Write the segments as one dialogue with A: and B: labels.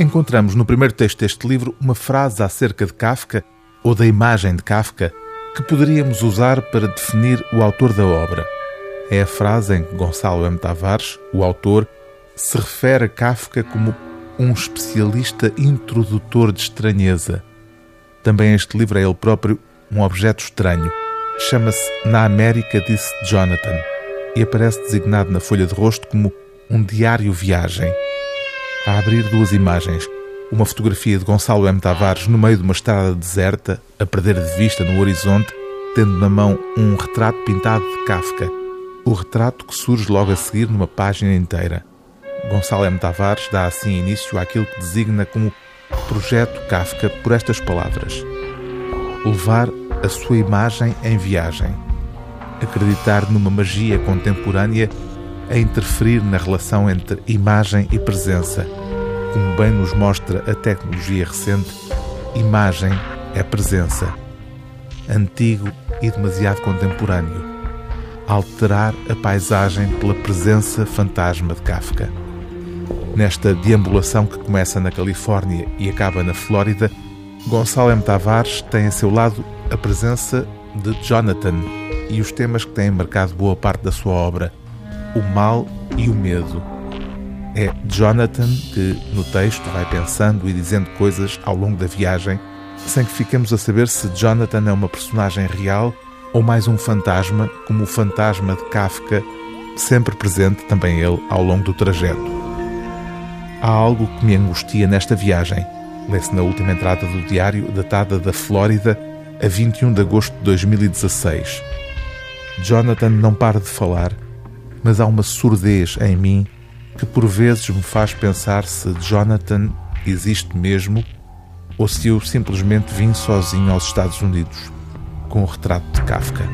A: Encontramos no primeiro texto deste livro uma frase acerca de Kafka, ou da imagem de Kafka, que poderíamos usar para definir o autor da obra. É a frase em que Gonçalo M. Tavares, o autor, se refere a Kafka como um especialista introdutor de estranheza. Também este livro é ele próprio um objeto estranho. Chama-se Na América, disse Jonathan, e aparece designado na folha de rosto como um diário viagem. A abrir duas imagens, uma fotografia de Gonçalo M. Tavares no meio de uma estrada deserta, a perder de vista no horizonte, tendo na mão um retrato pintado de Kafka. O retrato que surge logo a seguir numa página inteira. Gonçalo M. Tavares dá assim início àquilo que designa como Projeto Kafka por estas palavras: levar a sua imagem em viagem, acreditar numa magia contemporânea a interferir na relação entre imagem e presença. Como bem nos mostra a tecnologia recente, imagem é presença. Antigo e demasiado contemporâneo. Alterar a paisagem pela presença fantasma de Kafka. Nesta deambulação que começa na Califórnia e acaba na Flórida, Gonçalo M. Tavares tem a seu lado a presença de Jonathan e os temas que têm marcado boa parte da sua obra, o mal e o medo. É Jonathan que, no texto, vai pensando e dizendo coisas ao longo da viagem, sem que fiquemos a saber se Jonathan é uma personagem real ou mais um fantasma, como o fantasma de Kafka, sempre presente também ele ao longo do trajeto. Há algo que me angustia nesta viagem. Lê-se na última entrada do diário, datada da Flórida, a 21 de agosto de 2016. Jonathan não para de falar, mas há uma surdez em mim que por vezes me faz pensar se Jonathan existe mesmo ou se eu simplesmente vim sozinho aos Estados Unidos com o retrato de Kafka.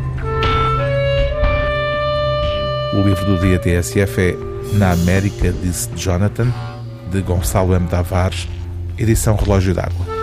A: O livro do dia TSF é Na América, disse Jonathan, de Gonçalo M. Tavares, edição Relógio d'Água.